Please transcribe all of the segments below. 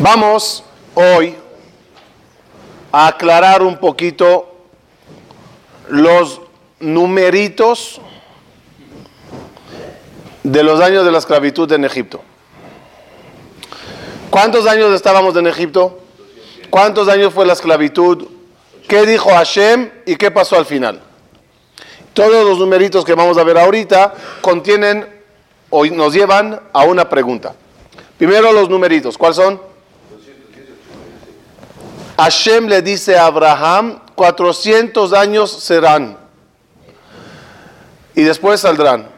Vamos hoy a aclarar un poquito los numeritos de los años de la esclavitud en Egipto. ¿Cuántos años estábamos en Egipto? ¿Cuántos años fue la esclavitud? ¿Qué dijo Hashem y qué pasó al final? Todos los numeritos que vamos a ver ahorita contienen o nos llevan a una pregunta. Primero los numeritos, ¿cuáles son? Hashem le dice a Abraham, 400 años serán y después saldrán.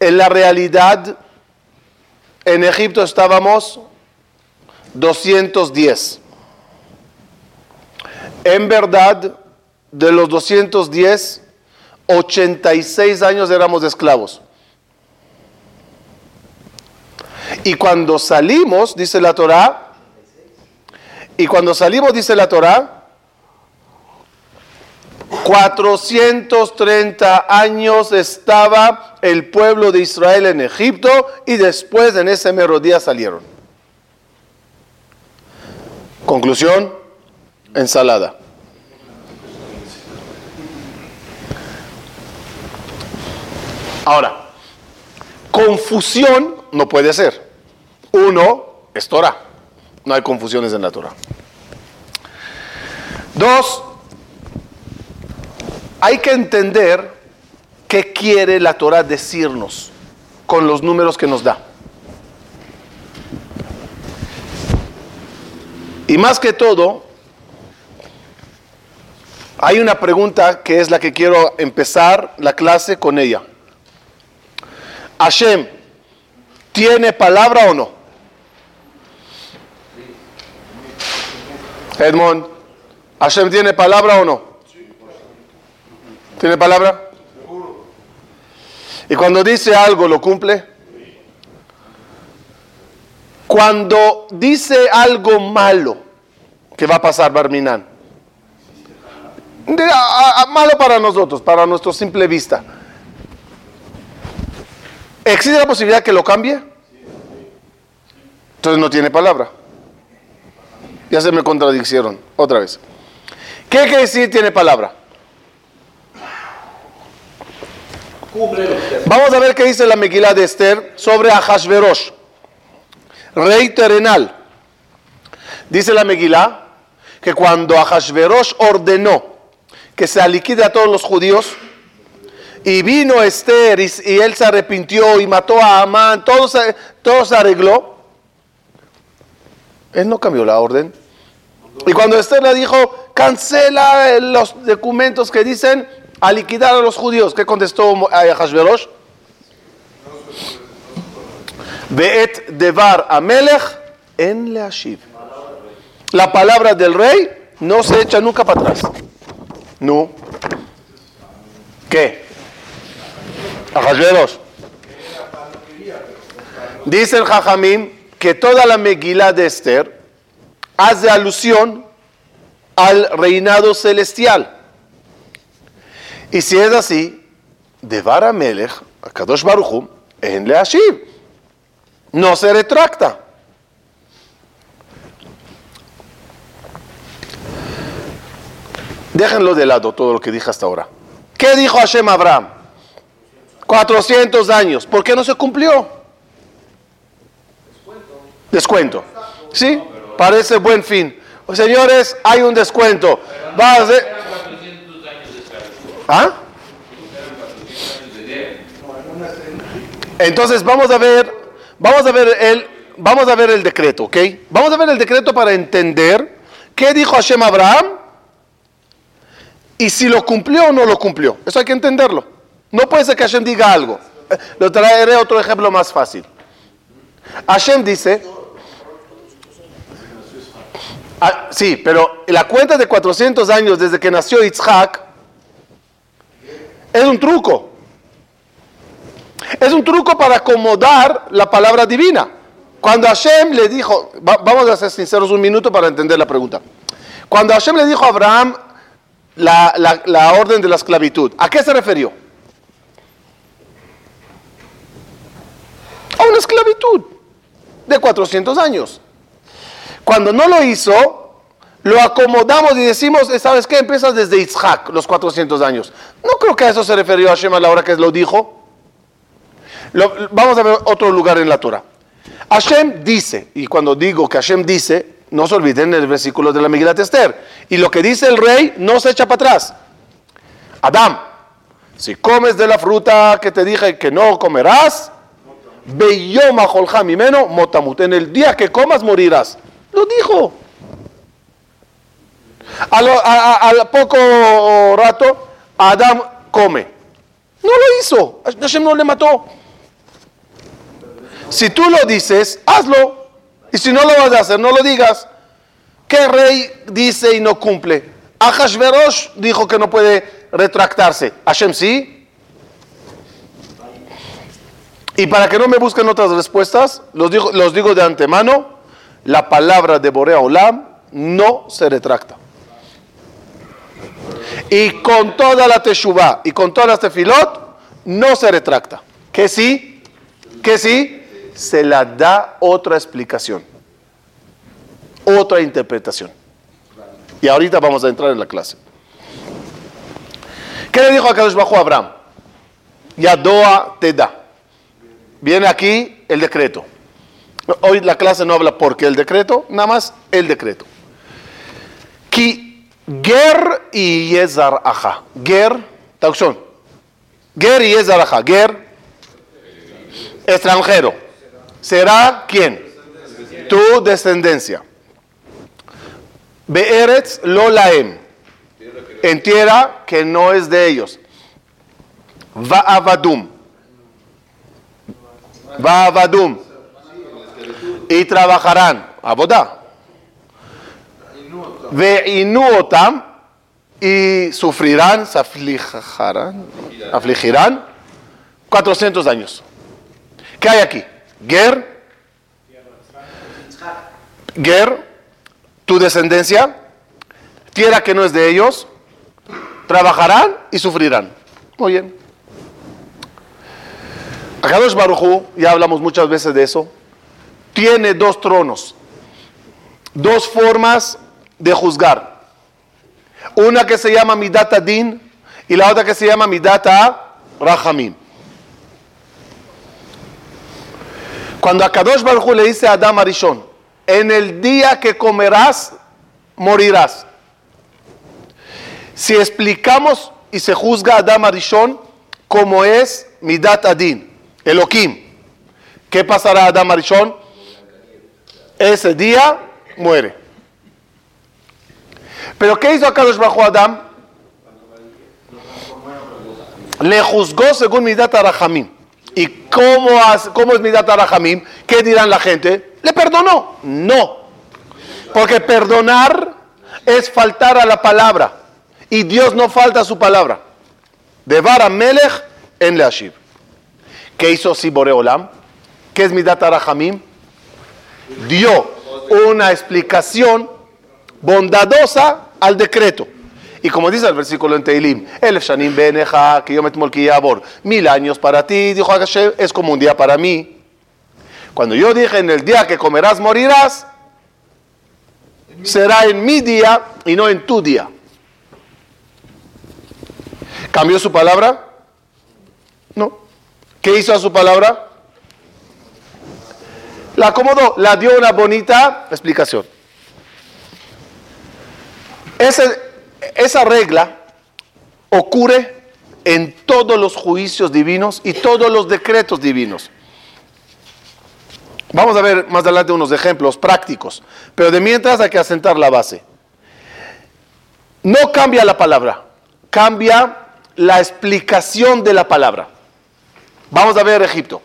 En la realidad, en Egipto estábamos 210. En verdad, de los 210, 86 años éramos esclavos. Y cuando salimos, dice la Torah, y cuando salimos, dice la Torah, 430 años estaba el pueblo de Israel en Egipto y después en ese mero día salieron. Conclusión, ensalada. Ahora, confusión no puede ser. Uno es Torah. No hay confusiones en la Torah. Dos, hay que entender qué quiere la Torah decirnos con los números que nos da. Y más que todo, hay una pregunta que es la que quiero empezar la clase con ella. Hashem, ¿tiene palabra o no? Edmond, ¿Hashem tiene palabra o no? ¿Tiene palabra? Y cuando dice algo, ¿lo cumple? Cuando dice algo malo, ¿qué va a pasar, Barminan? malo para nosotros, para nuestro simple vista. ¿Existe la posibilidad que lo cambie? Entonces no tiene palabra. Ya se me contradicieron otra vez. ¿Qué quiere decir tiene palabra? Vamos a ver qué dice la Megilá de Esther sobre Ahashverosh, rey terrenal. Dice la Megilá que cuando Ahashverosh ordenó que se liquide a todos los judíos, y vino Esther y, él se arrepintió y mató a Amán, todo todo se arregló, él no cambió la orden. Y cuando Esther le dijo, cancela los documentos que dicen a liquidar a los judíos, ¿qué contestó Hashverosh? Beet devar amelech en leashiv. La palabra del rey no se echa nunca para atrás. No. ¿Qué? Hashverosh. Dice el Jajamim que toda la Megilá de Esther hace alusión al reinado celestial. Y si es así, de Melech, a Kadosh Baruchum, en Leashiv, no se retracta. Déjenlo de lado todo lo que dije hasta ahora. ¿Qué dijo Hashem Abraham? 400 años. ¿Por qué no se cumplió? Descuento. ¿Sí? Parece buen fin. Señores, hay un descuento. ¿Ah? Entonces vamos a ver, vamos a ver el, vamos a ver el decreto, ¿ok? Vamos a ver el decreto para entender qué dijo Hashem Abraham y si lo cumplió o no lo cumplió. Eso hay que entenderlo. No puede ser que Hashem diga algo. Lo traeré otro ejemplo más fácil. Hashem dice, Ah, sí, pero la cuenta de 400 años desde que nació Yitzhak es un truco. Es un truco para acomodar la palabra divina. Cuando Hashem le dijo, vamos a ser sinceros un minuto para entender la pregunta. Cuando Hashem le dijo a Abraham la, la orden de la esclavitud, ¿a qué se refirió? A una esclavitud de 400 años. Cuando no lo hizo, lo acomodamos y decimos, ¿sabes qué? Empieza desde Isaac, los 400 años. No creo que a eso se refirió Hashem a la hora que lo dijo. vamos a ver otro lugar en la Torah. Hashem dice, y cuando digo que Hashem dice, no se olviden el versículo de la Miguel Esther. Y lo que dice el rey no se echa para atrás. Adam, si comes de la fruta que te dije que no comerás, motamut. En el día que comas morirás. Lo dijo. Al, poco rato, Adam come. No lo hizo. Hashem no le mató. Si tú lo dices, hazlo. Y si no lo vas a hacer, no lo digas. ¿Qué rey dice y no cumple? Ahashverosh dijo que no puede retractarse. Hashem sí. Y para que no me busquen otras respuestas, los digo, los digo de antemano, la palabra de Borea Olam no se retracta. Y con toda la Teshuvah y con todas las tefilot, no se retracta. ¿Que sí? ¿Que sí? Se la da otra explicación, otra interpretación. Y ahorita vamos a entrar en la clase. ¿Qué le dijo a Kadosh Bajo a Abraham? Yadoa te da. Viene aquí el decreto. Hoy la clase no habla porque el decreto, nada más el decreto. Ki ger y yezar aja. Ger, traducción. Ger y yezar aja. Ger, extranjero. ¿Será quién? Tu descendencia. Be'eretz lo laem en tierra que no es de ellos. Va a Vadum. Va a Vadum. Y trabajarán. Abodá. Ve inuotam. Y sufrirán, se afligirán, afligirán 400 años. ¿Qué hay aquí? Ger. Ger, tu descendencia, tierra que no es de ellos, trabajarán y sufrirán. Muy bien. Akadosh Baruchu, ya hablamos muchas veces de eso, tiene dos tronos, dos formas de juzgar. Una que se llama Midata Din y la otra que se llama Midata Rahamim. Cuando Akadosh Baruchu le dice a Adam Arishon, en el día que comerás, morirás. Si explicamos y se juzga a Adam Arishon como es Midat Adin, Elohim, ¿qué pasará a Adam Arishon? Ese día muere. Pero ¿qué hizo Akadosh bajo Adam? Le juzgó según Midat Arahamim. ¿Y cómo, cómo es Midat Arahamim? ¿Qué dirán la gente? ¿Le perdonó? No. Porque perdonar es faltar a la palabra. Y Dios no falta a su palabra. De Vara Melech en Leashib. ¿Qué hizo Siboreolam? ¿Qué es Midat Arahamim? Dio una explicación bondadosa al decreto. Y como dice el versículo en Teilim, el Shanim Beneja, que yo me mil años para ti, dijo Hashem, es como un día para mí. Cuando yo dije en el día que comerás morirás, será en mi día y no en tu día. ¿Cambió su palabra? No. ¿Qué hizo a su palabra? La acomodó, la dio una bonita explicación. esa regla ocurre en todos los juicios divinos y todos los decretos divinos. Vamos a ver más adelante unos ejemplos prácticos, pero de mientras hay que asentar la base. No cambia la palabra, cambia la explicación de la palabra. Vamos a ver Egipto.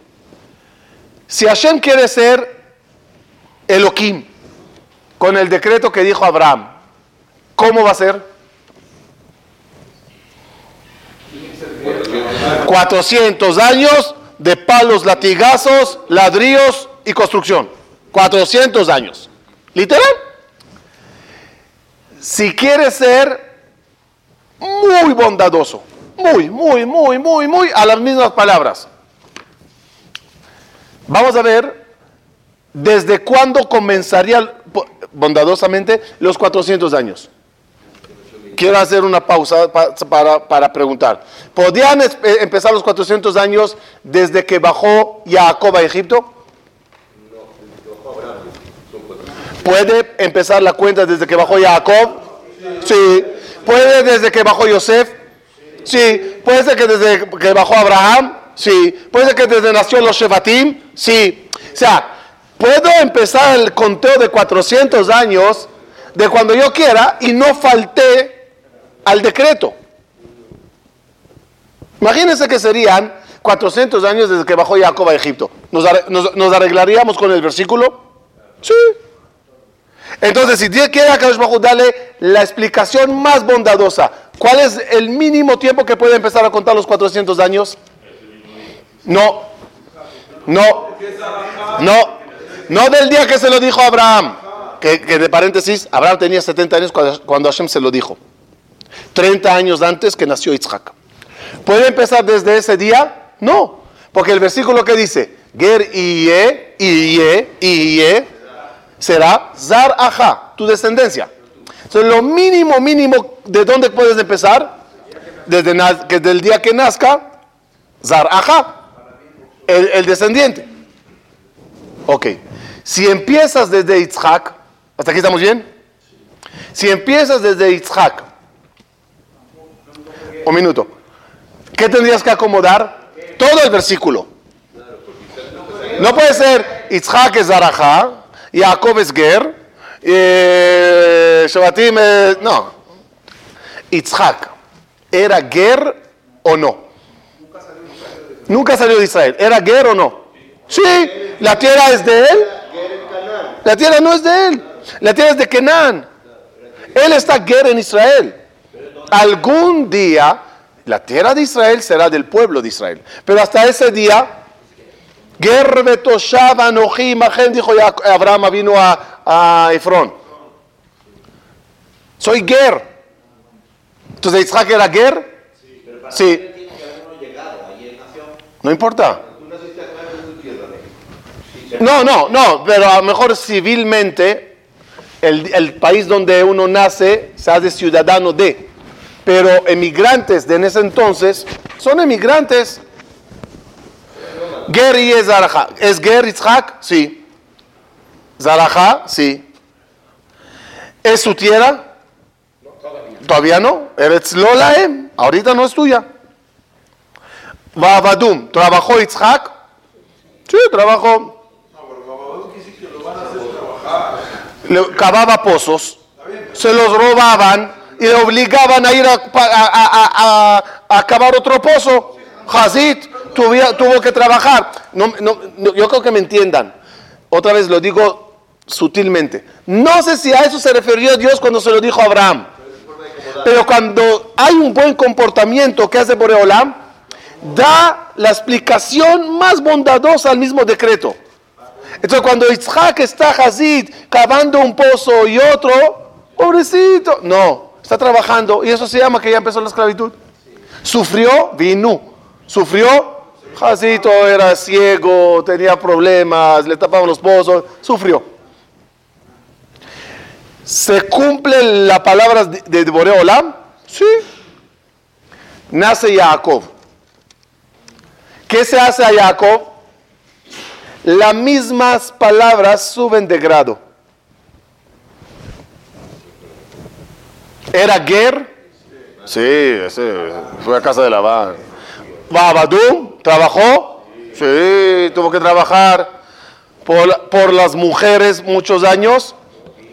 Si Hashem quiere ser Elohim, con el decreto que dijo Abraham, ¿cómo va a ser? 400 años de palos, latigazos, ladrillos y construcción. 400 años. ¿Literal? Si quiere ser muy bondadoso, muy, muy, muy, muy, muy a las mismas palabras. Vamos a ver ¿desde cuándo comenzaría bondadosamente los 400 años? Quiero hacer una pausa para, para preguntar. ¿Podían eh, empezar los 400 años desde que bajó Jacob a Egipto? ¿Puede empezar la cuenta desde que bajó Jacob? Sí. ¿Puede desde que bajó Yosef? Sí. ¿Puede ser que desde que bajó Abraham? Sí. ¿Puede que desde nació los Shevatim? Sí. O sea, puedo empezar el conteo de 400 años de cuando yo quiera y no falté al decreto. Imagínense que serían 400 años desde que bajó Jacob a Egipto. ¿Nos, arreglaríamos con el versículo? Sí. Entonces, si Dios quiere a Kadosh darle la explicación más bondadosa, ¿cuál es el mínimo tiempo que puede empezar a contar los 400 años? No, no, no, no del día que se lo dijo a Abraham, que, de paréntesis, Abraham tenía 70 años cuando, cuando Hashem se lo dijo, 30 años antes que nació Isaac. ¿Puede empezar desde ese día? No, porque el versículo que dice, Ger iye, iye, iye, será Zar Aja, tu descendencia. Entonces, lo mínimo, mínimo, ¿de dónde puedes empezar? Desde, desde el día que nazca, Zar Aja, el, descendiente. Ok. Si empiezas desde Yitzhak, ¿hasta aquí estamos bien? Si empiezas desde Yitzhak, un minuto, ¿qué tendrías que acomodar? Todo el versículo. No puede ser Yitzhak es Zaraja, Jacob es Ger, eh, Shabatim es... No. Yitzhak, ¿era Ger o no? Nunca salió de Israel. ¿Era Ger o no? Sí, la tierra es de él. La tierra no es de él. La tierra es de Kenan. Él está Ger en Israel. Algún día la tierra de Israel será del pueblo de Israel. Pero hasta ese día dijo Abraham vino a, a Efrón. Soy Ger. Entonces Isaac era Ger. Sí. No importa. No, no, no, pero a lo mejor civilmente el, el, país donde uno nace se hace ciudadano de. Pero emigrantes de en ese entonces son emigrantes Ger es Zaraja. ¿Es Ger Yitzhak? Sí. Zaraja? Sí. ¿Es su tierra? Todavía no. Eretz Lolaem. Ahorita no es tuya. Babadum. ¿Trabajó Yitzhak? Sí, trabajó. Le cavaba pozos. Se los robaban y le obligaban a ir a, a, a, cavar otro pozo. Hazit tuvo que trabajar. No, yo creo que me entiendan. Otra vez lo digo sutilmente. No sé si a eso se refirió Dios cuando se lo dijo a Abraham. Pero cuando hay un buen comportamiento que hace Boreolam, da la explicación más bondadosa al mismo decreto. Entonces cuando Isaac está Hazid cavando un pozo y otro, pobrecito, no, está trabajando y eso se llama que ya empezó la esclavitud. Sufrió, vino, sufrió, Jacito era ciego, tenía problemas, le tapaban los pozos, sufrió. ¿Se cumple la palabra de Boreolam? Sí. Nace Jacob. ¿Qué se hace a Jacob? Las mismas palabras suben de grado. ¿Era Ger? Sí, ese fue a casa de Labán. Babadum trabajó, sí, tuvo que trabajar por, por, las mujeres muchos años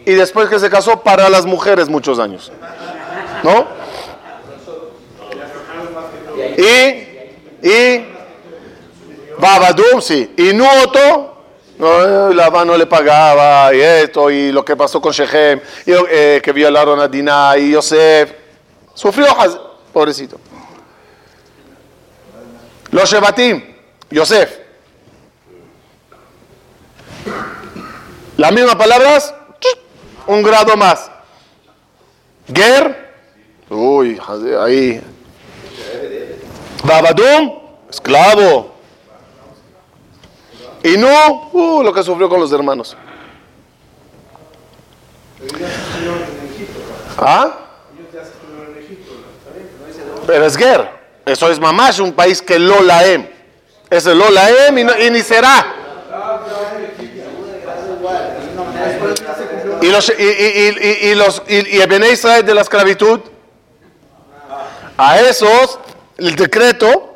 y después que se casó para las mujeres muchos años. ¿No? Y, y, Babadum, sí, y Nuoto, no, no le pagaba y esto y lo que pasó con Shechem, y, eh, que violaron a Dinah y Yosef, sufrió, pobrecito. Los Shebatim, Yosef. Las mismas palabras, un grado más. Ger, uy, ahí. Babadum, esclavo. Y no, uh, lo que sufrió con los hermanos. ¿Ah? Pero es Ger. Eso es Mamash, un país que lo laem. Es el lo laem y, no- y ni será. Y los, y, y, y, los, y, el Israel de la esclavitud, a esos, el decreto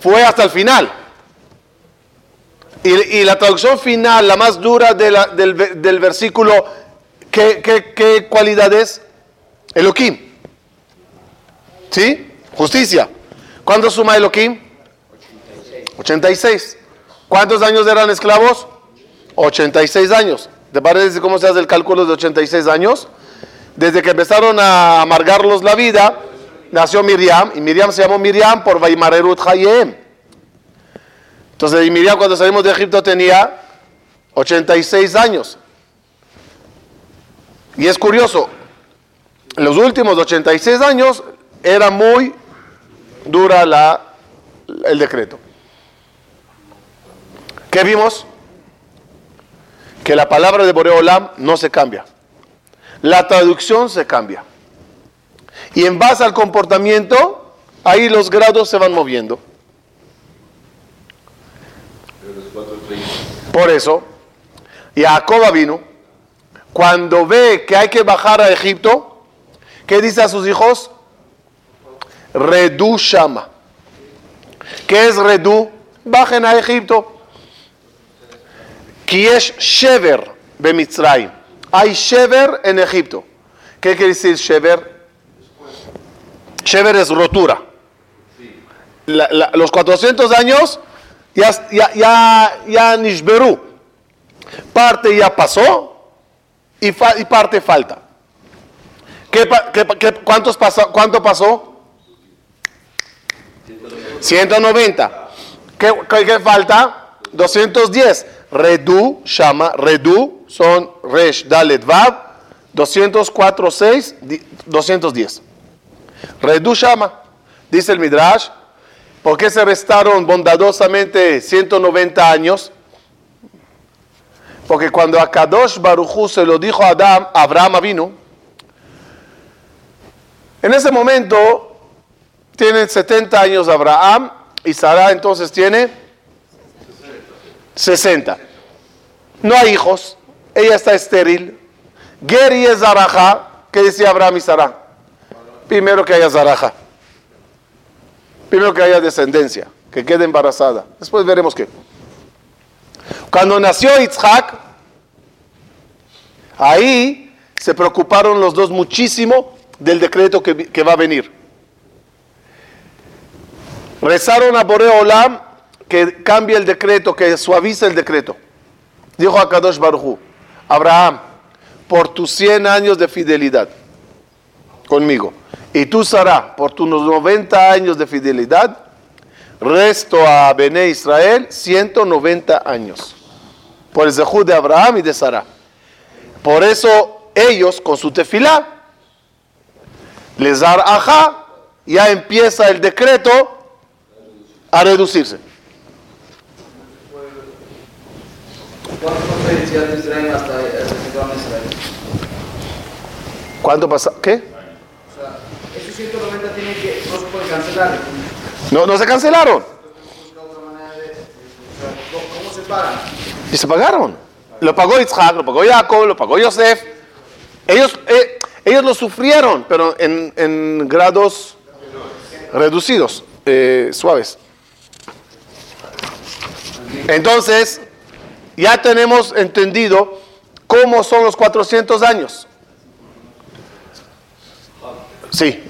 fue hasta el final. Y, la traducción final, la más dura del, del versículo, ¿qué, qué, qué cualidad es? Elohim. ¿Sí? Justicia. ¿Cuánto suma Elohim? 86. ¿Cuántos años eran esclavos? 86 años. ¿Te parece cómo se hace el cálculo de 86 años? Desde que empezaron a amargarlos la vida, nació Miriam, y Miriam se llamó Miriam por Vaimarerut Hayem. Entonces, Miriam cuando salimos de Egipto tenía 86 años. Y es curioso, los últimos 86 años era muy dura la, el decreto. ¿Qué vimos? Que la palabra de Boreolam no se cambia. La traducción se cambia. Y en base al comportamiento, ahí los grados se van moviendo. Por eso, Jacob vino, cuando ve que hay que bajar a Egipto, ¿qué dice a sus hijos? Redu Shama. ¿Qué es Redu? Bajen a Egipto. Kiesh Shever Bemitzrayim. Hay Shever en Egipto. ¿Qué quiere decir Shever? Shever es rotura. Los 400 años ya, ya, ya, ya Nishberu. Parte ya pasó y, fa- y parte falta. ¿Qué, qué qué- cuántos pasó, ¿Cuánto pasó? 190. ¿Qué, qué- falta? 210. Redu, Shama, Redu, son Resh, Dalet, Vav, 204, 6, di- 210. Redu, Shama, dice el Midrash, ¿por qué se restaron bondadosamente 190 años? Porque cuando a Kadosh Baruchu se lo dijo a Adam, Abraham vino, en ese momento tienen 70 años Abraham y Sara entonces tiene 60. No hay hijos, ella está estéril. Geri es Zaraja, ¿qué decía Abraham y Sara? Primero que haya Zaraja. Primero que haya descendencia, que quede embarazada. Después veremos qué. Cuando nació Isaac, ahí se preocuparon los dos muchísimo del decreto que, va a venir. Rezaron a Boreo Olam que cambie el decreto, que suavice el decreto. Dijo a Kadosh Baruchu, Abraham, por tus 100 años de fidelidad conmigo, y tú, Sara, por tus 90 años de fidelidad, resto a Bené Israel 190 años. Por el Zehud de Abraham y de Sara. Por eso ellos, con su tefilá, les dar ajá, ya empieza el decreto a reducirse. ¿Cuánto fue el ciudad de Israel hasta hasta que entraron a Israel? ¿Cuánto pasa? ¿Qué? O sea, esos 190 tienen que, no. No, no se cancelaron. ¿cómo- ¿cómo se pagan? Y se pagaron. Lo pagó Isaac, lo pagó Jacob, lo pagó Yosef. Ellos, eh, ellos lo sufrieron, pero en, en grados reducidos, eh, suaves. Entonces, ya tenemos entendido cómo son los 400 años. Sí.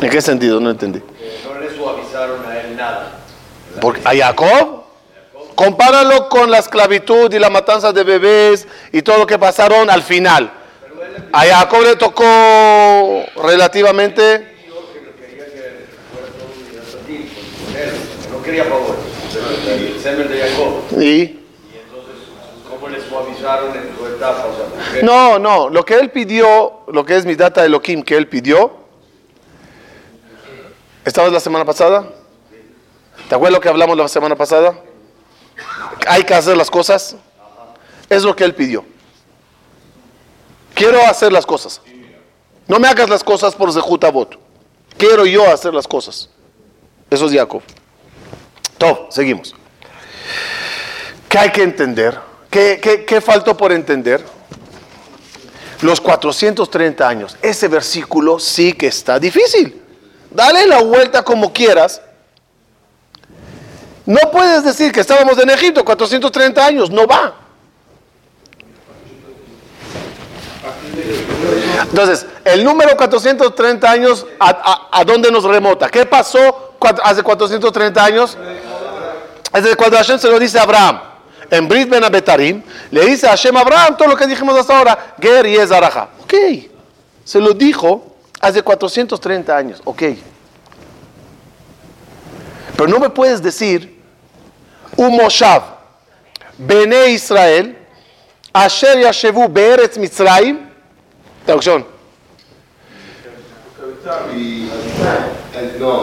¿En qué sentido? No entendí. No le suavizaron a él nada. Porque a Jacob, compáralo con la esclavitud y la matanza de bebés y todo lo que pasaron al final. A Jacob le tocó relativamente. No quería favor. El semen de Jacob. Y, Y entonces, ¿cómo le suavizaron en etapa? O sea, no, no, lo que él pidió, lo que es mi data de Elohim que él pidió. ¿Estabas la semana pasada? ¿Te acuerdas lo que hablamos la semana pasada? Hay que hacer las cosas. Es lo que él pidió. Quiero hacer las cosas. No me hagas las cosas por Zehutabot. Quiero yo hacer las cosas. Eso es Jacob. Top, seguimos. ¿Qué hay que entender? ¿Qué, qué, qué faltó por entender? Los 430 años. Ese versículo sí que está difícil. Dale la vuelta como quieras. No puedes decir que estábamos en Egipto 430 años. No va. Entonces, el número 430 años, ¿a, dónde nos remota? ¿Qué pasó hace 430 años? Es cuando Hashem se lo dice Abraham. En Brit Ben Abetarim, le dice a Hashem Abraham todo lo que dijimos hasta ahora. Ger y Ezaraja. Ok. Se lo dijo hace 430 años. Ok. Pero no me puedes decir un Moshav, Bene Israel, Asher Yashevu Be'eretz Mitzrayim, Traducción.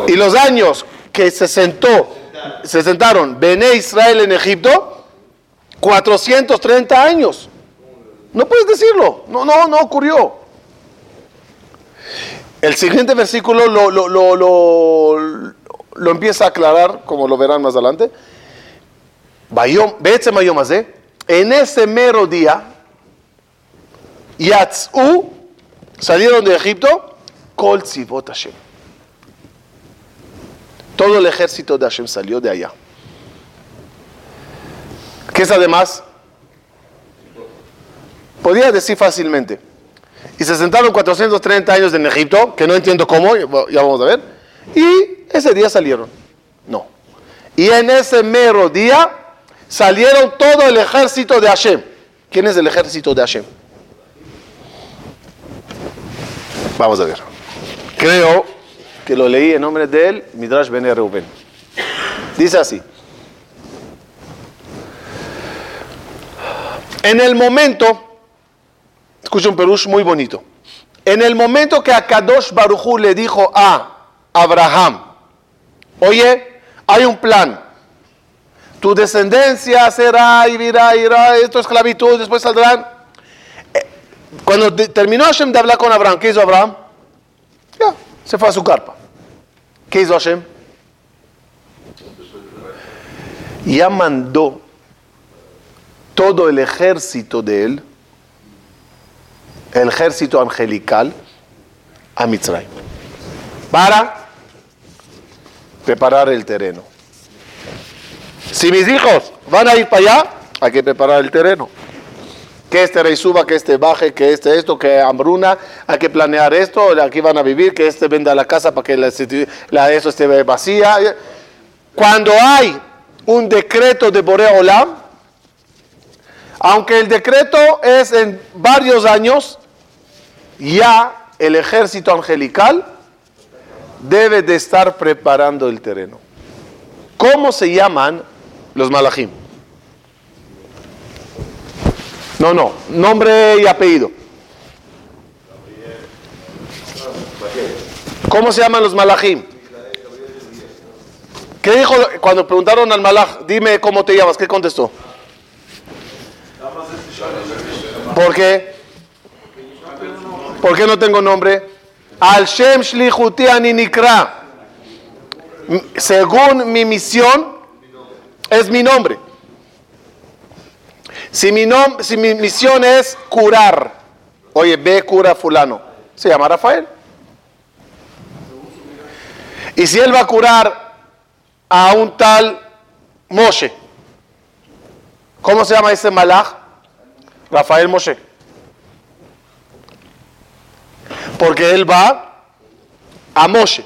Y los años que se sentó, se sentaron Bené Israel en Egipto, 430 años. No puedes decirlo. No, no, no ocurrió. El siguiente versículo lo, lo, lo, lo, empieza a aclarar, como lo verán más adelante. En ese mero día, Yatzú, salieron de Egipto, Kol Hashem. Todo el ejército de Hashem salió de allá. ¿Qué además? Podía decir fácilmente. Y se sentaron 430 años en Egipto, que no entiendo cómo, ya vamos a ver. Y ese día salieron. No. Y en ese mero día salieron todo el ejército de Hashem. ¿Quién es el ejército de Hashem? Vamos a ver. Creo que lo leí en nombre de él, Midrash Ben Reuben. Dice así. En el momento, escucha un perush muy bonito. En el momento que Akadosh Baruchu le dijo a Abraham, oye, hay un plan. Tu descendencia será y virá, irá, esto es esclavitud, después saldrán cuando terminó Hashem de hablar con Abraham, ¿qué hizo Abraham? Ya, se fue a su carpa. ¿Qué hizo Hashem? Ya mandó todo el ejército de él, el ejército angelical, a Mitzrayim. Para preparar el terreno. Si mis hijos van a ir para allá, hay que preparar el terreno que este rey suba, que este baje, que este esto, que hambruna, hay que planear esto, aquí van a vivir, que este venda la casa para que la, la eso esté vacía. Cuando hay un decreto de Borea Olam, aunque el decreto es en varios años, ya el ejército angelical debe de estar preparando el terreno. ¿Cómo se llaman los malachim? No, no, nombre y apellido. ¿Cómo se llaman los malachim? ¿Qué dijo cuando preguntaron al malach, dime cómo te llamas? ¿Qué contestó? ¿Por qué? ¿Por qué no tengo nombre? Al Shem Shlichuti Nikra. Según mi misión, es mi nombre. Si mi, si mi misión es curar, oye, ve cura fulano, se llama Rafael. Y si él va a curar a un tal Moshe, ¿cómo se llama ese malach? Rafael Moshe. Porque él va a Moshe.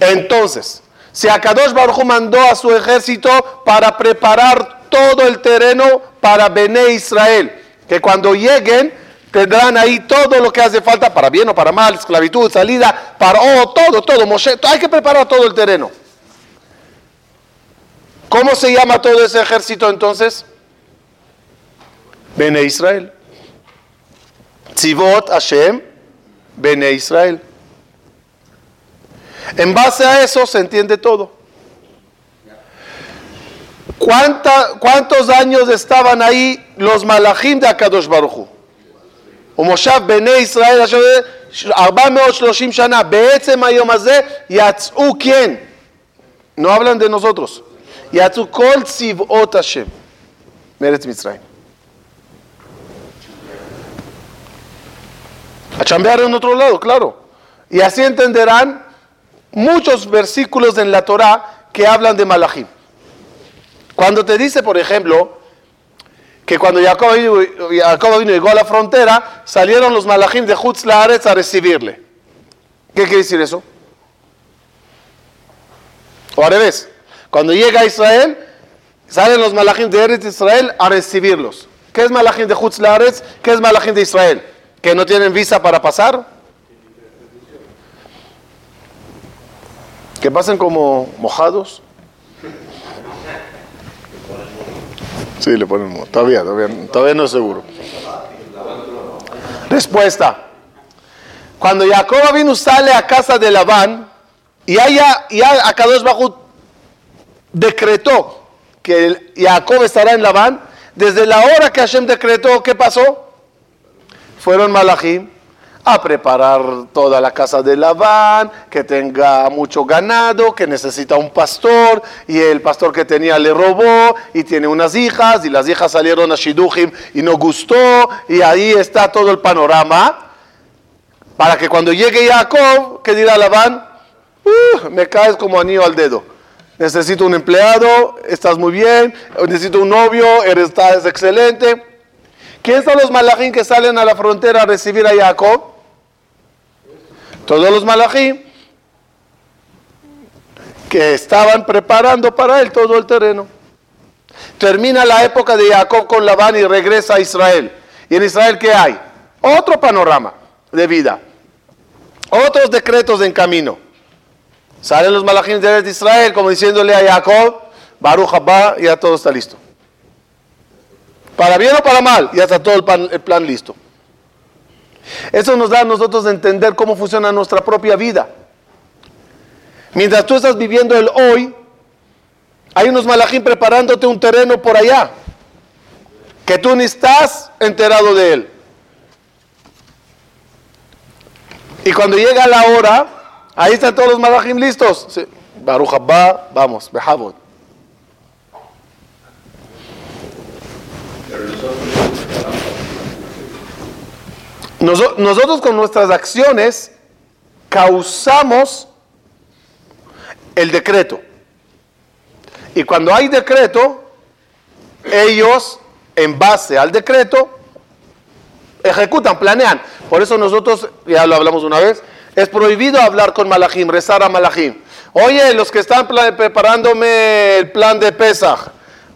Entonces, si Akadosh Baruj mandó a su ejército para preparar todo el terreno para Bené Israel, que cuando lleguen tendrán ahí todo lo que hace falta para bien o para mal, esclavitud, salida, para oh, todo, todo, Moshe, hay que preparar todo el terreno. ¿Cómo se llama todo ese ejército entonces? Bene Israel. Tzivot Hashem, Bene Israel. En base a eso se entiende todo. ¿Cuánta- ¿Cuántos años estaban ahí los malachim de Akadosh Baruch Hu? ומושב בני ישראל אשר 430 שנה, בעצם היום הזה יצאו כן, no hablan de nosotros, יצאו כל צבאות השם מארץ מצרים. A chambear en otro lado, claro. Y así entenderán muchos versículos en la Torah que hablan de Malachim. Cuando te dice, por ejemplo, que cuando Jacob vino, Jacob vino y llegó a la frontera, salieron los malachim de Jutz Laaretz a recibirle. ¿Qué quiere decir eso? O al revés, cuando llega a Israel, salen los malachim de Eretz Israel a recibirlos. ¿Qué es malachim de Jutz Laaretz? ¿Qué es malachim de Israel? ¿Que no tienen visa para pasar? ¿Que pasen como mojados? Sí, le ponen mo- todavía, todavía, todavía no es seguro. Respuesta. Cuando Jacob vino sale a casa de Labán y allá, ya Akadosh Bajú decretó que Jacob estará en Labán, desde la hora que Hashem decretó, ¿qué pasó? Fueron Malachim a preparar toda la casa de Labán, que tenga mucho ganado, que necesita un pastor, y el pastor que tenía le robó, y tiene unas hijas, y las hijas salieron a Shidujim y no gustó, y ahí está todo el panorama, para que cuando llegue Jacob, que dirá Labán, "Uh, me caes como anillo al dedo. Necesito un empleado, estás muy bien, necesito un novio, eres, estás excelente. ¿Quién son los malachim que salen a la frontera a recibir a Jacob? Todos los malachim que estaban preparando para él todo el terreno. Termina la época de Jacob con Labán y regresa a Israel. ¿Y en Israel qué hay? Otro panorama de vida. Otros decretos en camino. Salen los malachim de Israel como diciéndole a Jacob, Baruch Haba, ya todo está listo. Para bien o para mal, ya está todo el, pan- el plan listo. Eso nos da a nosotros de entender cómo funciona nuestra propia vida. Mientras tú estás viviendo el hoy, hay unos malachim preparándote un terreno por allá, que tú ni estás enterado de él. Y cuando llega la hora, ahí están todos los malachim listos. Baruch Haba, vamos, Behavot. Noso- nosotros con nuestras acciones causamos el decreto. Y cuando hay decreto, ellos, en base al decreto, ejecutan, planean. Por eso nosotros, ya lo hablamos una vez, es prohibido hablar con Malachim, rezar a Malachim. Oye, los que están preparándome el plan de Pesaj,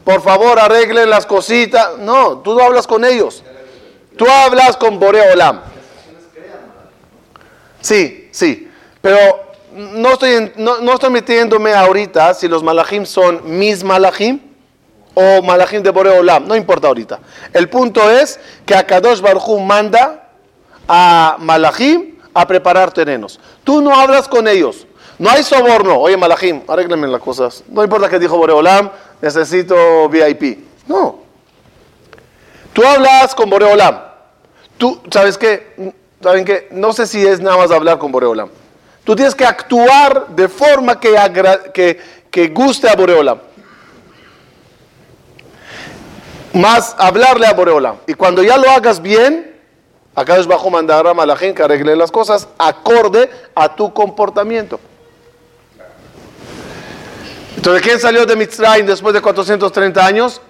por favor arreglen las cositas. No, tú no hablas con ellos. Tú hablas con Boreolam. Sí, sí. Pero no estoy, no, no estoy metiéndome ahorita si los malachim son mis malachim o malachim de Boreolam. No importa ahorita. El punto es que Akadosh Baruj manda a malachim a preparar terrenos. Tú no hablas con ellos. No hay soborno. Oye, malachim, arréglenme las cosas. No importa que dijo Boreolam, necesito VIP. No. Tú hablas con Boreolam. Tú, ¿sabes qué? ¿Saben qué? No sé si es nada más hablar con Boreolam. Tú tienes que actuar de forma que, que, que guste a Boreolam. Más hablarle a Boreolam. Y cuando ya lo hagas bien, acá es bajo mandar a la gente que arregle las cosas acorde a tu comportamiento. Entonces, ¿quién salió de Mitzrayim después de 430 años?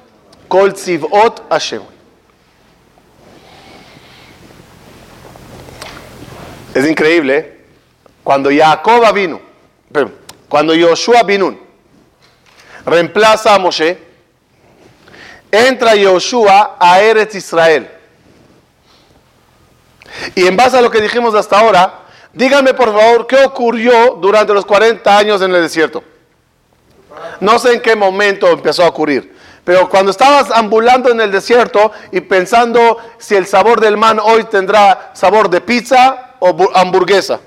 Kol Tzivot Hashem. Es increíble. ¿eh? Cuando Jacob vino, cuando Joshua vino, reemplaza a Moshe, entra Joshua a Eretz Israel. Y en base a lo que dijimos hasta ahora, díganme por favor qué ocurrió durante los 40 años en el desierto. No sé en qué momento empezó a ocurrir, pero cuando estabas ambulando en el desierto y pensando si el sabor del man hoy tendrá sabor de pizza o bu- hamburguesa,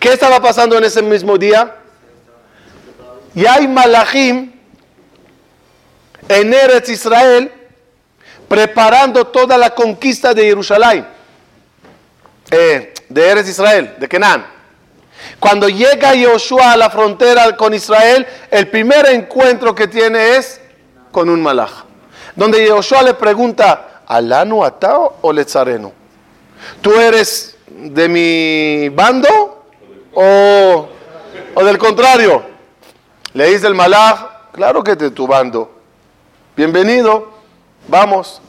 ¿Qué estaba pasando en ese mismo día? Y hay malachim en Eretz Israel preparando toda la conquista de Jerusalén, eh, de Eretz Israel, de Kenan. Cuando llega Joshua a la frontera con Israel, el primer encuentro que tiene es con un malach. Donde Joshua le pregunta, ¿Alanu atao o lezareno? ¿Tú eres de mi bando o, o del contrario? Le dice el malach, claro que de tu bando. Bienvenido, vamos.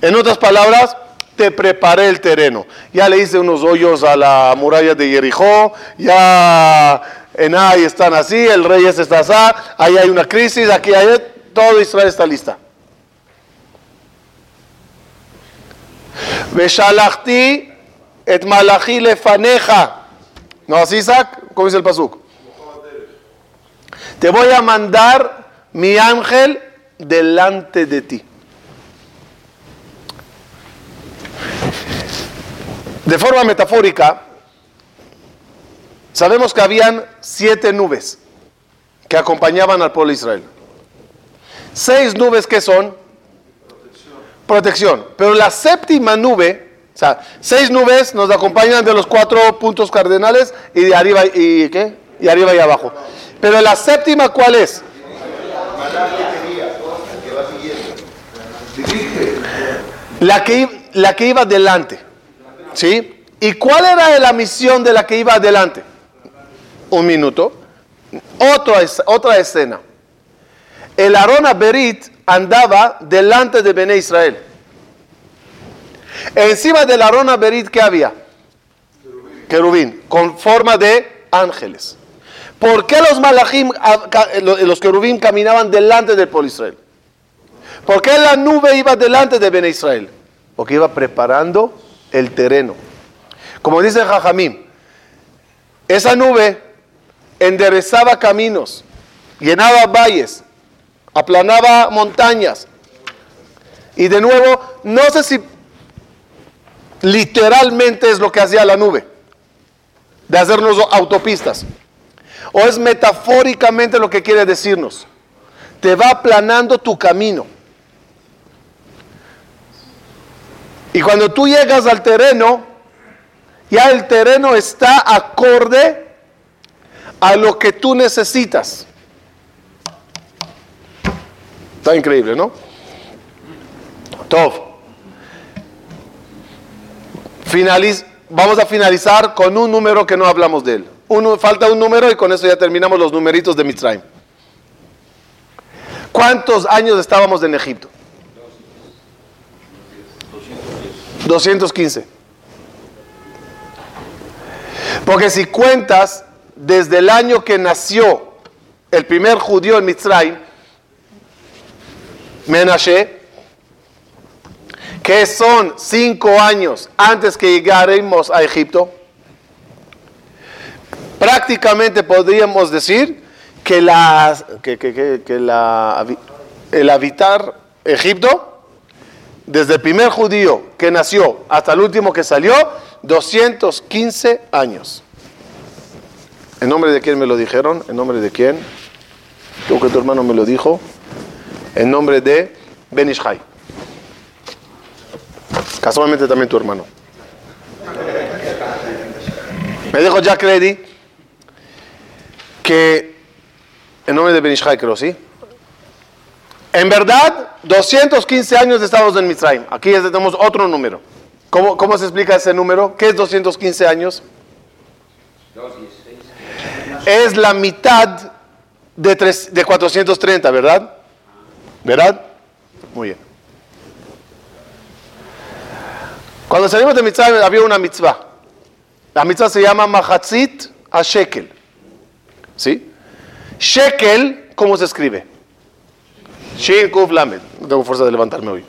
En otras palabras, te preparé el terreno. Ya le hice unos hoyos a la muralla de Jericó, ya en ahí están así, el rey está así, ahí hay una crisis, aquí hay, todo Israel está lista. Veshalachti et malachi lefaneja. ¿No así, Isaac? ¿Cómo dice el pasuk? Te voy a mandar mi ángel delante de ti. De forma metafórica, sabemos que habían siete nubes que acompañaban al pueblo de Israel. Seis nubes que son protección. Pero la séptima nube, o sea, seis nubes nos acompañan de los cuatro puntos cardenales y de arriba y qué? Y arriba y abajo. Pero la séptima, ¿cuál es? La que, la que iba delante. ¿Sí? ¿Y cuál era la misión de la que iba adelante? Un minuto. Otra, otra escena. El Arona Berit andaba delante de Bene Israel. Encima del Arona Berit, ¿qué había? Querubín, con forma de ángeles. ¿Por qué los malachim, los querubín caminaban delante del pueblo Israel? ¿Por qué la nube iba delante de Bene Israel? Porque iba preparando el terreno. Como dice Jajamim, esa nube enderezaba caminos, llenaba valles, aplanaba montañas. Y de nuevo, no sé si literalmente es lo que hacía la nube, de hacernos autopistas, o es metafóricamente lo que quiere decirnos. Te va aplanando tu camino. Y cuando tú llegas al terreno, ya el terreno está acorde a lo que tú necesitas. Está increíble, ¿no? Top. vamos a finalizar con un número que no hablamos de él. Uno, falta un número y con eso ya terminamos los numeritos de Mitzrayim. ¿Cuántos años estábamos en Egipto? 215. Porque si cuentas desde el año que nació el primer judío en Mitzrayim, Menashe, que son cinco años antes que llegáramos a Egipto, prácticamente podríamos decir que, que la, el habitar Egipto desde el primer judío que nació hasta el último que salió, 215 años. ¿En nombre de quién me lo dijeron? ¿En nombre de quién? Tú que tu hermano me lo dijo. En nombre de Benishai. Casualmente también tu hermano. Me dijo Jack Reddy que en nombre de Benishai creo, ¿sí? En verdad, 215 años estamos en Mitzrayim. Aquí tenemos otro número. ¿Cómo, ¿Cómo, se explica ese número? ¿Qué es 215 años? Es la mitad de, de 430, ¿verdad? ¿Verdad? Muy bien. Cuando salimos de Mitzrayim había una mitzvah. La mitzvah se llama Mahatzit a Shekel. ¿Sí? Shekel, ¿cómo se escribe? Shin Kuf Lamed. No tengo fuerza de levantarme hoy.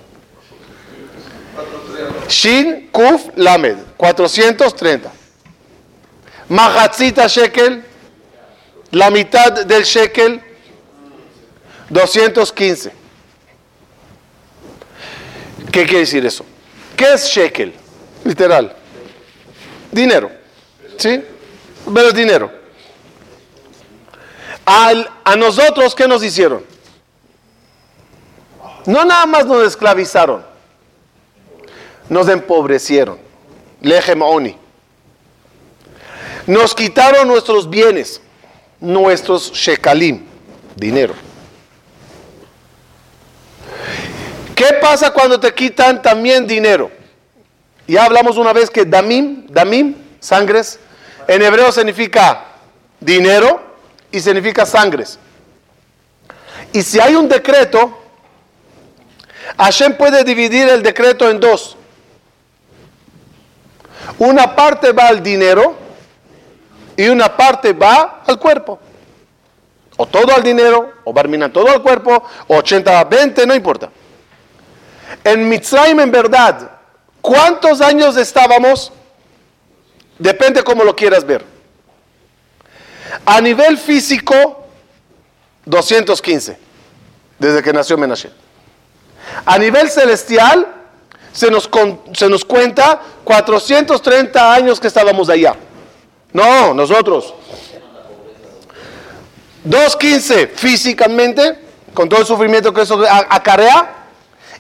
Shin Kuf Lamed. 430. Mahatzita Shekel. La mitad del Shekel. 215. ¿Qué quiere decir eso? ¿Qué es Shekel? Literal. Dinero. ¿Sí? Pero es dinero. Al- a nosotros, ¿qué nos hicieron? No nada más nos esclavizaron, nos empobrecieron. Lejem oni. Nos quitaron nuestros bienes, nuestros shekalim, dinero. ¿Qué pasa cuando te quitan también dinero? Ya hablamos una vez que damim, damim, sangres, en hebreo significa dinero y significa sangres. Y si hay un decreto, Hashem puede dividir el decreto en dos. Una parte va al dinero y una parte va al cuerpo. O todo al dinero, o Barmina todo al cuerpo, o 80 a 20, no importa. En Mitzrayim, en verdad, ¿cuántos años estábamos? Depende cómo lo quieras ver. A nivel físico, 215, desde que nació Menashe. A nivel celestial, se nos, con- se nos cuenta 430 años que estábamos allá. No, nosotros. 215 físicamente, con todo el sufrimiento que eso acarrea,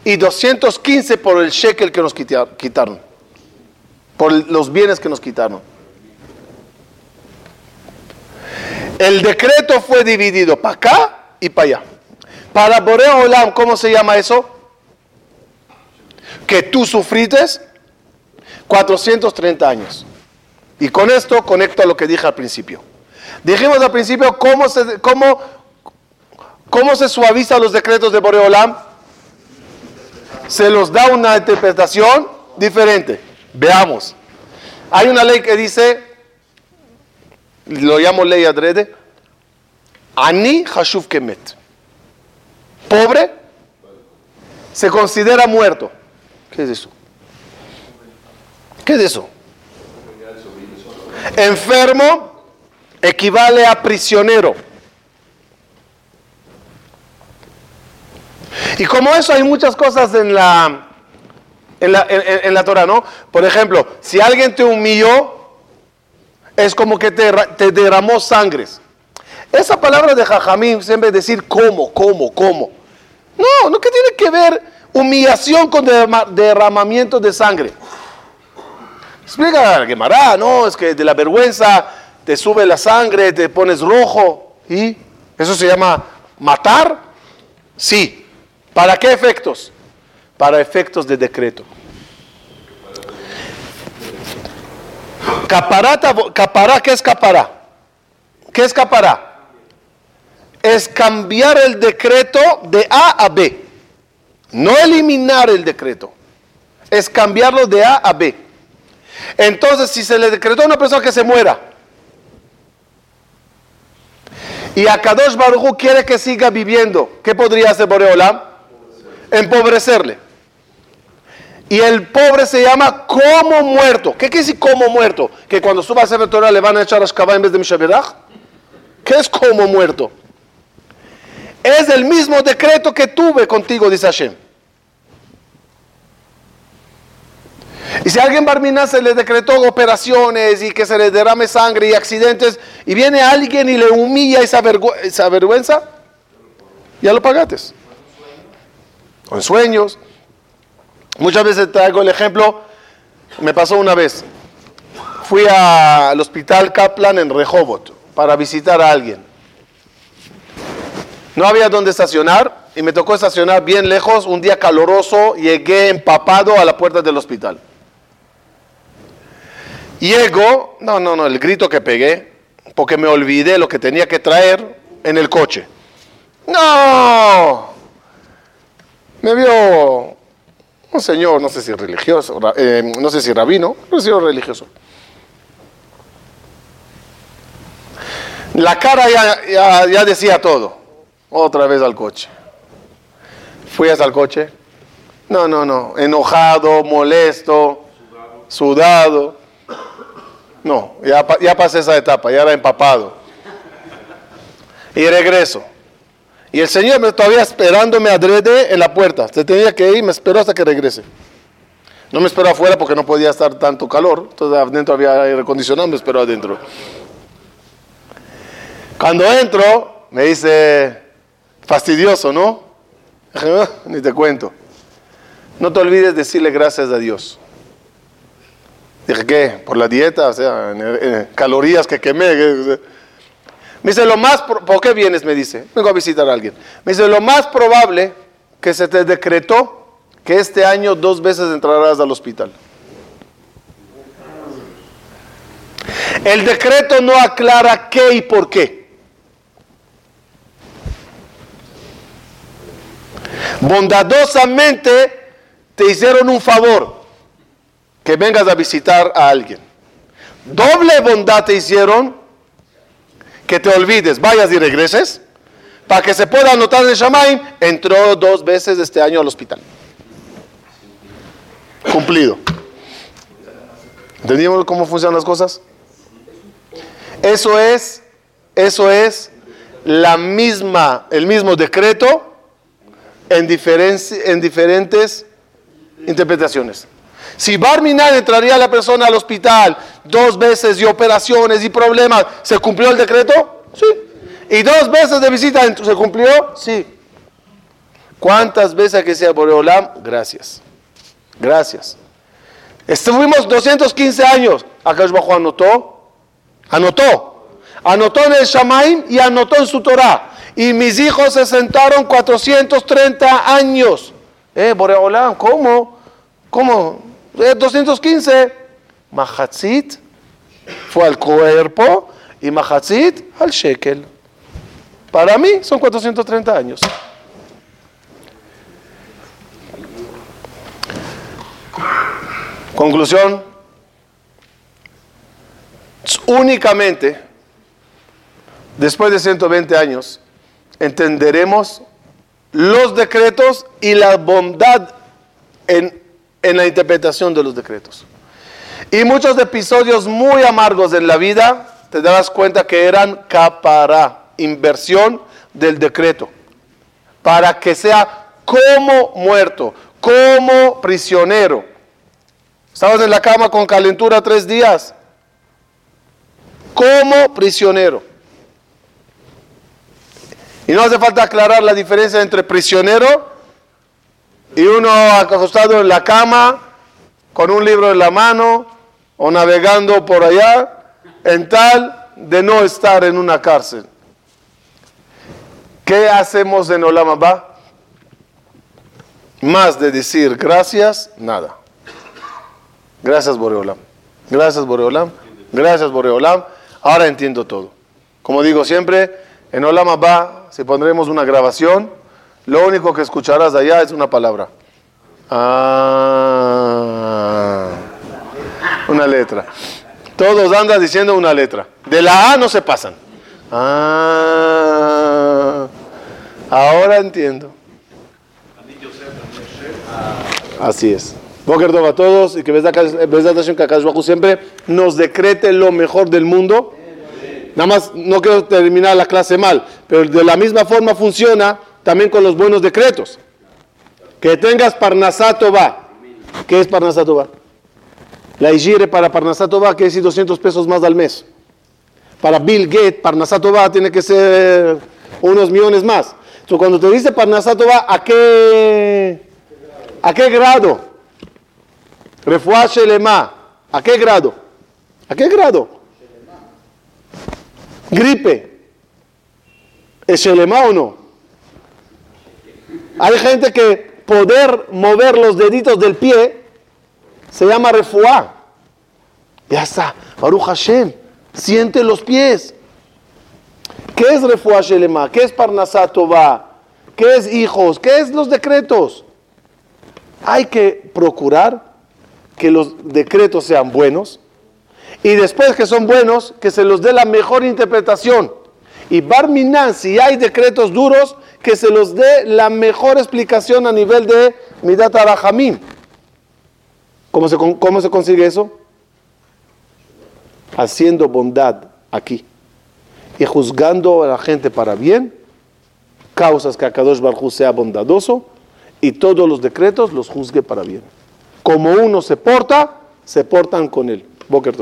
y 215 por el shekel que nos quita- quitaron, por los bienes que nos quitaron. El decreto fue dividido para acá y para allá. Para Borea Olam, ¿cómo se llama eso? Que tú sufrites 430 años. Y con esto conecto a lo que dije al principio. Dijimos al principio cómo se, cómo, cómo se suavizan los decretos de Boreolam. Se los da una interpretación diferente. Veamos. Hay una ley que dice, lo llamo ley adrede, Ani Hashuv Kemet. Pobre se considera muerto. ¿Qué es eso? ¿Qué es eso? Enfermo equivale a prisionero. Y como eso hay muchas cosas en la, en la, en- la Torah, ¿no? Por ejemplo, si alguien te humilló, es como que te, te derramó sangres. Esa palabra de Jajamín siempre decir cómo, cómo, cómo. No, no que tiene que ver humillación con derrama- derramamiento de sangre. Explica la Gemara, no, es que de la vergüenza te sube la sangre, te pones rojo. ¿Y eso se llama matar? Sí. ¿Para qué efectos? Para efectos de decreto. Caparata, capará, ¿qué es capará? ¿Qué es capará? Es cambiar el decreto de A a B. No eliminar el decreto. Es cambiarlo de A a B. Entonces, si se le decretó a una persona que se muera y a Kadosh Baruj quiere que siga viviendo, ¿qué podría hacer Boreolam? Empobrecerle. Y el pobre se llama como muerto. ¿Qué quiere decir como muerto? Que cuando suba a hacer Torah le van a echar a Shkabá en vez de Mishaberach. ¿Qué es como muerto? Es el mismo decreto que tuve contigo, dice Hashem. Y si alguien Barmina se le decretó operaciones y que se le derrame sangre y accidentes, y viene alguien y le humilla esa, vergü- esa vergüenza, ya lo pagates. O en sueños. Muchas veces traigo el ejemplo, me pasó una vez. Fui al hospital Kaplan en Rehoboth para visitar a alguien. No había dónde estacionar y me tocó estacionar bien lejos, un día caloroso, llegué empapado a la puerta del hospital. Llego, no, no, no, el grito que pegué, porque me olvidé lo que tenía que traer en el coche. No, me vio un señor, no sé si religioso, eh, no sé si rabino, no sé si religioso. La cara ya, ya, ya decía todo. Otra vez al coche. Fui hasta el coche. No, no, no. Enojado, molesto, sudado. No, ya, ya pasé esa etapa, ya era empapado. Y regreso. Y el Señor me todavía esperándome adrede en la puerta. Se tenía que ir, me esperó hasta que regrese. No me espero afuera porque no podía estar tanto calor. Entonces adentro había aire acondicionado, me espero adentro. Cuando entro, me dice, fastidioso, ¿no? Dije, "Ah, Ni te cuento. No te olvides decirle gracias a Dios. Dije, ¿qué? ¿Por la dieta? O sea, calorías que quemé. Me dice, lo más, ¿por qué vienes? Me dice, vengo a visitar a alguien. Me dice, lo más probable que se te decretó que este año dos veces entrarás al hospital. El decreto no aclara qué y por qué. Bondadosamente te hicieron un favor, que vengas a visitar a alguien. Doble bondad te hicieron que te olvides, vayas y regreses, para que se pueda anotar en Shamaim, entró dos veces este año al hospital. Cumplido. ¿Entendimos cómo funcionan las cosas? Eso es, eso es la misma, el mismo decreto en, en diferentes interpretaciones. Si Barminan entraría la persona al hospital dos veces y operaciones y problemas, ¿se cumplió el decreto? Sí. ¿Y dos veces de visita se cumplió? Sí. ¿Cuántas veces que sea Boreolam? Gracias. Gracias. Estuvimos 215 años. Acá Bajo anotó. Anotó. Anotó en el Shamaim y anotó en su Torah. Y mis hijos se sentaron 430 años. Eh, Boreolam, ¿cómo? ¿Cómo? Eh, 215. Mahatzit fue al cuerpo y Mahatzit al shekel. Para mí son 430 años. Conclusión. Únicamente después de 120 años entenderemos los decretos y la bondad en, en la interpretación de los decretos. Y muchos episodios muy amargos en la vida, te darás cuenta que eran capará, inversión del decreto, para que sea como muerto, como prisionero. Estabas en la cama con calentura tres días, como prisionero. Y no hace falta aclarar la diferencia entre prisionero y uno acostado en la cama con un libro en la mano o navegando por allá en tal de no estar en una cárcel. ¿Qué hacemos en Olam Abba? Más de decir gracias, nada. Gracias Boreolam. Gracias Boreolam. Gracias Boreolam. Ahora entiendo todo. Como digo siempre, en Olam Abba, si pondremos una grabación, lo único que escucharás allá es una palabra. Ah, una letra. Todos andan diciendo una letra. De la A no se pasan. Ah, ahora entiendo. Así es. Boker a todos y que Hashem que Hu siempre nos decrete lo mejor del mundo. Nada más, no quiero terminar la clase mal, pero de la misma forma funciona también con los buenos decretos. Que tengas Parnasato va. ¿Qué es Parnasato va? La Igire para Parnasato va quiere decir 200 pesos más al mes. Para Bill Gates, Parnasato va tiene que ser unos millones más. Entonces, cuando te dice Parnasato va, ¿a qué, ¿a qué grado? Refuah Shelema. ¿A qué grado? ¿A qué grado? Gripe. ¿Es Shelema o no? Hay gente que poder mover los deditos del pie se llama refuá. Ya está. Baruch Hashem. Siente los pies. ¿Qué es refuá Shelema? ¿Qué es Parnasá? ¿Qué es hijos? ¿Qué es los decretos? Hay que procurar que los decretos sean buenos y después que son buenos, que se los dé la mejor interpretación. Y Barminan, si hay decretos duros, que se los dé la mejor explicación a nivel de Midat Arahamim. ¿Cómo se, ¿Cómo se consigue eso? Haciendo bondad aquí y juzgando a la gente para bien, causas que Akadosh Baruj Hu sea bondadoso y todos los decretos los juzgue para bien. como uno se porta, se portan con él. Boker.